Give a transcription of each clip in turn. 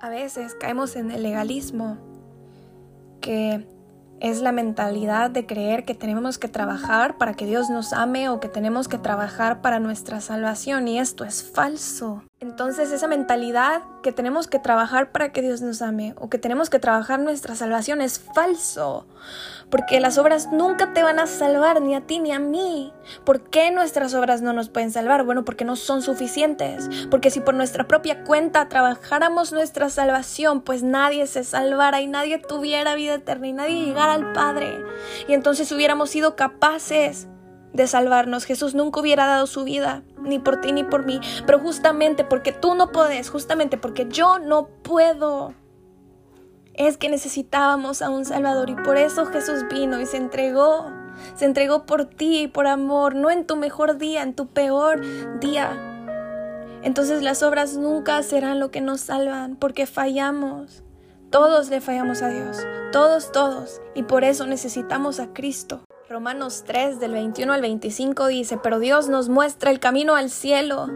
A veces caemos en el legalismo, que es la mentalidad de creer que tenemos que trabajar para que Dios nos ame o que tenemos que trabajar para nuestra salvación y esto es falso. Entonces esa mentalidad que tenemos que trabajar para que Dios nos ame o que tenemos que trabajar nuestra salvación es falso. Porque las obras nunca te van a salvar ni a ti ni a mí. ¿Por qué nuestras obras no nos pueden salvar? Bueno, porque no son suficientes. Porque si por nuestra propia cuenta trabajáramos nuestra salvación, pues nadie se salvara y nadie tuviera vida eterna y nadie llegara al Padre. Y entonces hubiéramos sido capaces de salvarnos. Jesús nunca hubiera dado su vida, ni por ti ni por mí, pero justamente porque tú no puedes, justamente porque yo no puedo, es que necesitábamos a un Salvador y por eso Jesús vino y se entregó. Se entregó por ti y por amor, no en tu mejor día, en tu peor día. Entonces las obras nunca serán lo que nos salvan porque fallamos. Todos le fallamos a Dios, todos, todos. Y por eso necesitamos a Cristo. Romanos 3 del 21 al 25 dice, pero Dios nos muestra el camino al cielo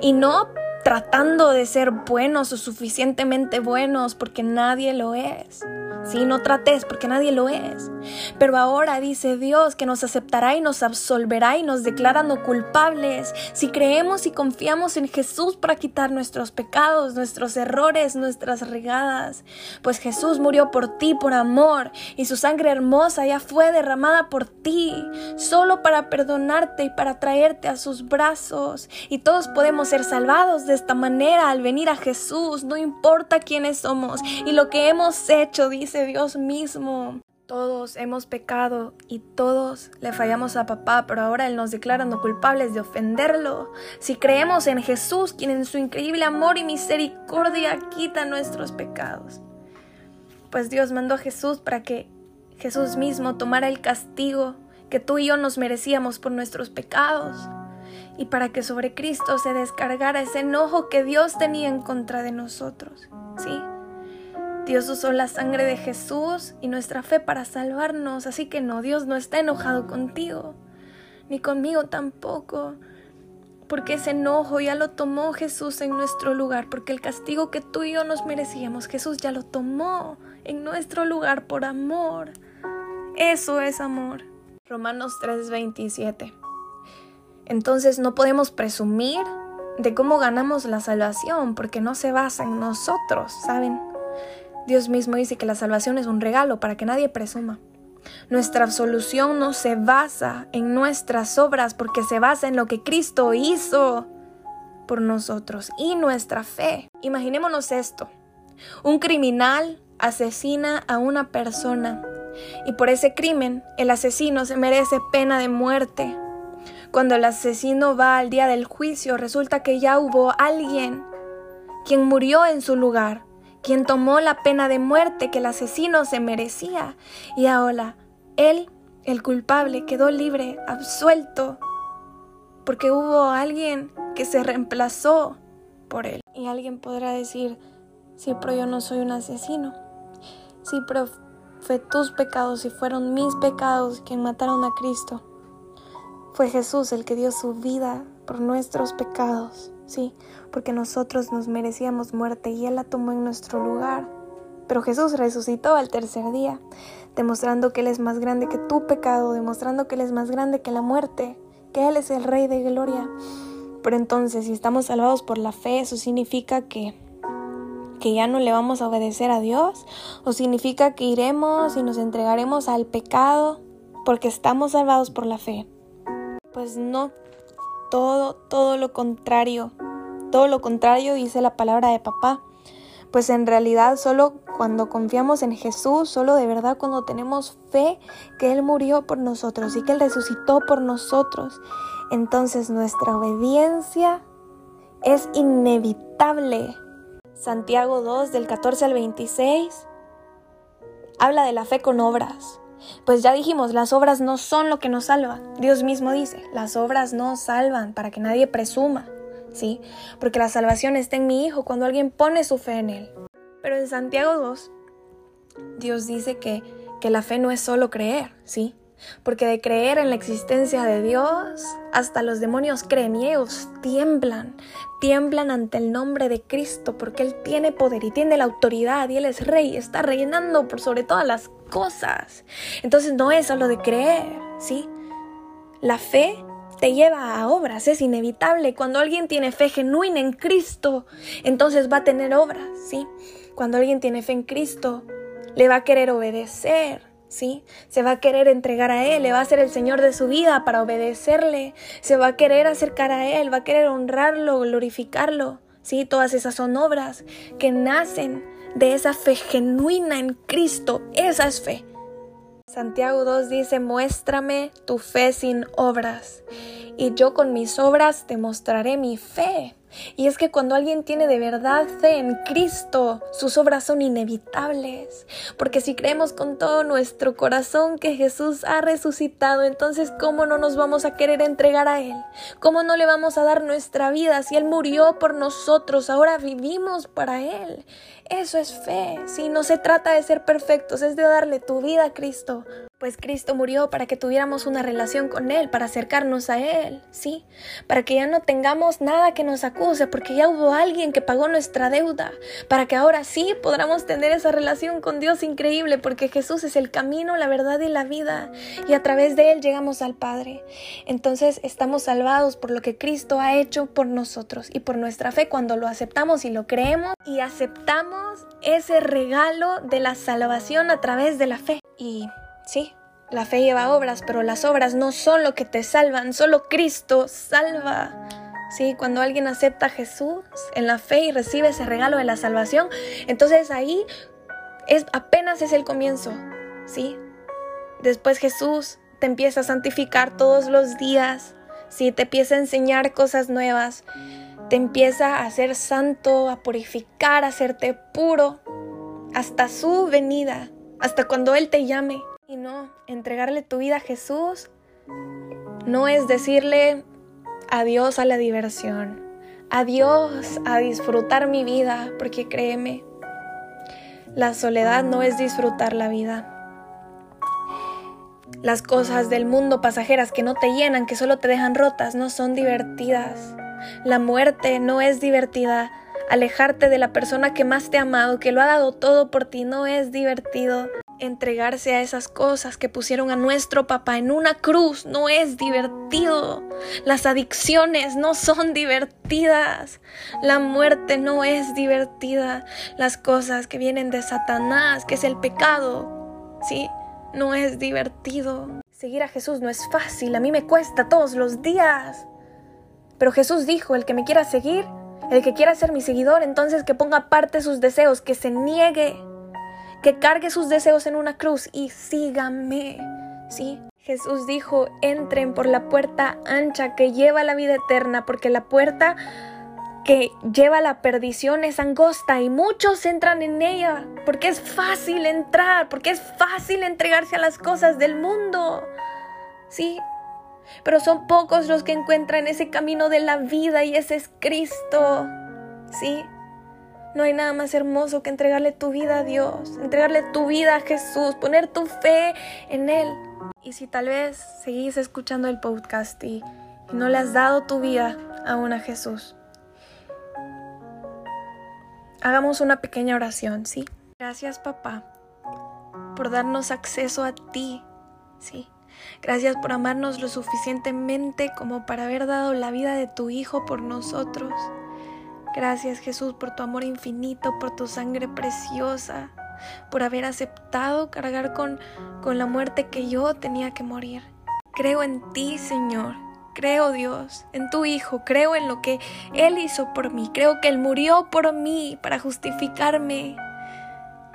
y no tratando de ser buenos o suficientemente buenos porque nadie lo es. Sí, no trates porque nadie lo es. Pero ahora dice Dios que nos aceptará y nos absolverá y nos declara no culpables si creemos y confiamos en Jesús para quitar nuestros pecados, nuestros errores, nuestras regadas. Pues Jesús murió por ti por amor y su sangre hermosa ya fue derramada por ti, solo para perdonarte y para traerte a sus brazos. Y todos podemos ser salvados de esta manera al venir a Jesús, no importa quiénes somos y lo que hemos hecho, dice Dios mismo. Todos hemos pecado y todos le fallamos a papá, pero ahora Él nos declara no culpables de ofenderlo. Si creemos en Jesús, quien en su increíble amor y misericordia quita nuestros pecados. Pues Dios mandó a Jesús para que Jesús mismo tomara el castigo que tú y yo nos merecíamos por nuestros pecados y para que sobre Cristo se descargara ese enojo que Dios tenía en contra de nosotros. ¿Sí? Dios usó la sangre de Jesús y nuestra fe para salvarnos, así que no, Dios no está enojado contigo, ni conmigo tampoco, porque ese enojo ya lo tomó Jesús en nuestro lugar, porque el castigo que tú y yo nos merecíamos, Jesús ya lo tomó en nuestro lugar por amor. Eso es amor. Romanos 3:27. Entonces no podemos presumir de cómo ganamos la salvación, porque no se basa en nosotros, ¿saben? Dios mismo dice que la salvación es un regalo para que nadie presuma. Nuestra absolución no se basa en nuestras obras porque se basa en lo que Cristo hizo por nosotros y nuestra fe. Imaginémonos esto. Un criminal asesina a una persona y por ese crimen el asesino se merece pena de muerte. Cuando el asesino va al día del juicio resulta que ya hubo alguien quien murió en su lugar quien tomó la pena de muerte que el asesino se merecía. Y ahora él, el culpable, quedó libre, absuelto, porque hubo alguien que se reemplazó por él. Y alguien podrá decir, sí, pero yo no soy un asesino. Sí, pero fue tus pecados y fueron mis pecados quien mataron a Cristo. Fue Jesús el que dio su vida por nuestros pecados. Sí, porque nosotros nos merecíamos muerte y Él la tomó en nuestro lugar. Pero Jesús resucitó al tercer día, demostrando que Él es más grande que tu pecado, demostrando que Él es más grande que la muerte, que Él es el Rey de Gloria. Pero entonces, si estamos salvados por la fe, eso significa que que ya no le vamos a obedecer a Dios o significa que iremos y nos entregaremos al pecado porque estamos salvados por la fe. Pues no, todo, todo lo contrario. Todo lo contrario dice la palabra de papá. Pues en realidad solo cuando confiamos en Jesús, solo de verdad cuando tenemos fe que Él murió por nosotros y que Él resucitó por nosotros, entonces nuestra obediencia es inevitable. Santiago 2 del 14 al 26 habla de la fe con obras. Pues ya dijimos, las obras no son lo que nos salva. Dios mismo dice, las obras no salvan para que nadie presuma, ¿sí? Porque la salvación está en mi Hijo cuando alguien pone su fe en Él. Pero en Santiago 2, Dios dice que, que la fe no es solo creer, ¿sí? porque de creer en la existencia de Dios, hasta los demonios creen y ellos tiemblan, tiemblan ante el nombre de Cristo, porque Él tiene poder y tiene la autoridad y Él es rey, está reinando por sobre todas las cosas. Entonces no es solo de creer, ¿sí? La fe te lleva a obras, es inevitable. Cuando alguien tiene fe genuina en Cristo, entonces va a tener obras, ¿sí? Cuando alguien tiene fe en Cristo, le va a querer obedecer, ¿sí? Se va a querer entregar a Él, le va a ser el Señor de su vida para obedecerle, se va a querer acercar a Él, va a querer honrarlo, glorificarlo, ¿sí? Todas esas son obras que nacen de esa fe genuina en Cristo, esa es fe. Santiago 2 dice, muéstrame tu fe sin obras, y yo con mis obras te mostraré mi fe. Y es que cuando alguien tiene de verdad fe en Cristo, sus obras son inevitables. Porque si creemos con todo nuestro corazón que Jesús ha resucitado, entonces ¿cómo no nos vamos a querer entregar a Él? ¿Cómo no le vamos a dar nuestra vida si Él murió por nosotros? Ahora vivimos para Él. Eso es fe. Si no se trata de ser perfectos, es de darle tu vida a Cristo pues Cristo murió para que tuviéramos una relación con Él, para acercarnos a Él, ¿sí? Para que ya no tengamos nada que nos acuse, porque ya hubo alguien que pagó nuestra deuda, para que ahora sí podamos tener esa relación con Dios increíble, porque Jesús es el camino, la verdad y la vida, y a través de Él llegamos al Padre. Entonces estamos salvados por lo que Cristo ha hecho por nosotros y por nuestra fe cuando lo aceptamos y lo creemos y aceptamos ese regalo de la salvación a través de la fe. Y Sí, la fe lleva obras, pero las obras no son lo que te salvan, solo Cristo salva. Sí, cuando alguien acepta a Jesús en la fe y recibe ese regalo de la salvación, entonces ahí es apenas es el comienzo, ¿sí? Después Jesús te empieza a santificar todos los días, ¿sí? Te empieza a enseñar cosas nuevas, te empieza a hacer santo, a purificar, a hacerte puro, hasta su venida, hasta cuando Él te llame. Y no, entregarle tu vida a Jesús no es decirle adiós a la diversión, adiós a disfrutar mi vida, porque créeme, la soledad no es disfrutar la vida. Las cosas del mundo pasajeras que no te llenan, que solo te dejan rotas, no son divertidas. La muerte no es divertida. Alejarte de la persona que más te ha amado, que lo ha dado todo por ti, no es divertido. Entregarse a esas cosas que pusieron a nuestro papá en una cruz no es divertido. Las adicciones no son divertidas. La muerte no es divertida. Las cosas que vienen de Satanás, que es el pecado, sí, no es divertido. Seguir a Jesús no es fácil, a mí me cuesta todos los días. Pero Jesús dijo, el que me quiera seguir, el que quiera ser mi seguidor, entonces que ponga aparte sus deseos, que se niegue que cargue sus deseos en una cruz y sígame. ¿Sí? Jesús dijo, entren por la puerta ancha que lleva la vida eterna, porque la puerta que lleva la perdición es angosta y muchos entran en ella, porque es fácil entrar, porque es fácil entregarse a las cosas del mundo. ¿Sí? Pero son pocos los que encuentran ese camino de la vida y ese es Cristo. ¿Sí? No hay nada más hermoso que entregarle tu vida a Dios, entregarle tu vida a Jesús, poner tu fe en Él. Y si tal vez seguís escuchando el podcast y, no le has dado tu vida aún a Jesús, hagamos una pequeña oración, ¿sí? Gracias papá por darnos acceso a ti, ¿sí? Gracias por amarnos lo suficientemente como para haber dado la vida de tu Hijo por nosotros. Gracias Jesús por tu amor infinito, por tu sangre preciosa, por haber aceptado cargar con, con la muerte que yo tenía que morir. Creo en ti, Señor. Creo, Dios, en tu Hijo, creo en lo que Él hizo por mí, creo que Él murió por mí para justificarme.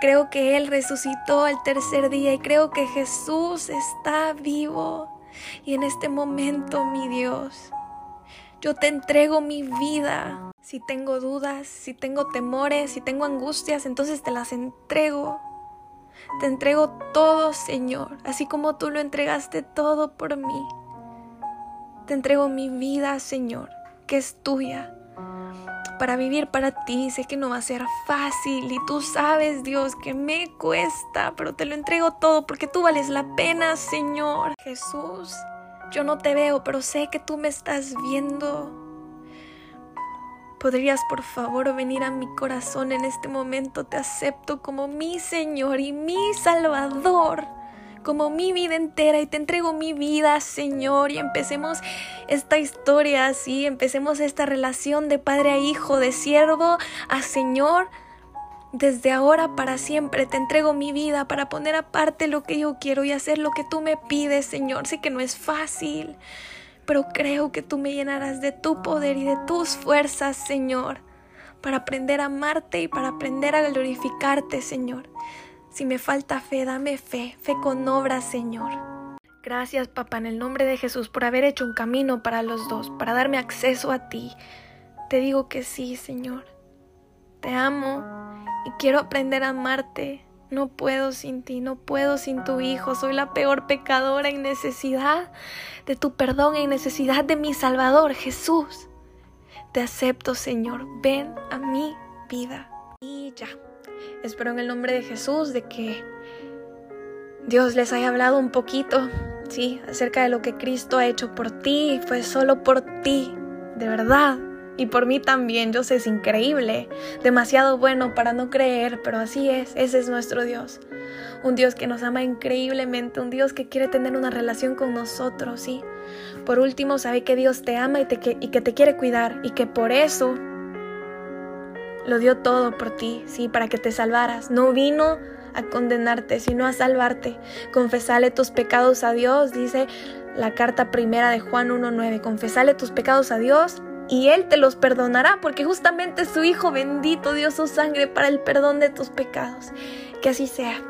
Creo que Él resucitó al tercer día y creo que Jesús está vivo. Y en este momento, mi Dios, yo te entrego mi vida si tengo dudas, si tengo temores, si tengo angustias, entonces te las entrego. Te entrego todo, Señor, así como tú lo entregaste todo por mí. Te entrego mi vida, Señor, que es tuya. para vivir para ti. Sé que no va a ser fácil y tú sabes, Dios, que me cuesta, pero te lo entrego todo porque tú vales la pena, Señor. Jesús, yo no te veo, pero sé que tú me estás viendo. ¿Podrías por favor venir a mi corazón en este momento? Te acepto como mi Señor y mi Salvador como mi vida entera y te entrego mi vida, Señor, y empecemos esta historia así, empecemos esta relación de padre a hijo, de siervo a Señor. Desde ahora para siempre te entrego mi vida para poner aparte lo que yo quiero y hacer lo que tú me pides, Señor. Sé que no es fácil, pero creo que tú me llenarás de tu poder y de tus fuerzas, Señor, para aprender a amarte y para aprender a glorificarte, Señor. Si me falta fe, dame fe, fe con obra, Señor. Gracias, papá, en el nombre de Jesús, por haber hecho un camino para los dos, para darme acceso a ti. Te digo que sí, Señor. Te amo y quiero aprender a amarte. No puedo sin ti, no puedo sin tu Hijo. Soy la peor pecadora en necesidad de tu perdón, en necesidad de mi Salvador, Jesús. Te acepto, Señor. Ven a mi vida. Y ya. Espero en el nombre de Jesús de que Dios les haya hablado un poquito, sí, acerca de lo que Cristo ha hecho por ti. Fue solo por ti, de verdad. Y por mí también, yo sé, es increíble, demasiado bueno para no creer, pero así es, ese es nuestro Dios. Un Dios que nos ama increíblemente, un Dios que quiere tener una relación con nosotros, ¿sí? Por último, sabe que Dios te ama y, te, y que te quiere cuidar y que por eso lo dio todo por ti, sí, para que te salvaras. No vino a condenarte, sino a salvarte. Confesale tus pecados a Dios, dice la carta primera de Juan 1.9. Confesale tus pecados a Dios y Él te los perdonará, porque justamente su Hijo bendito dio su sangre para el perdón de tus pecados. Que así sea.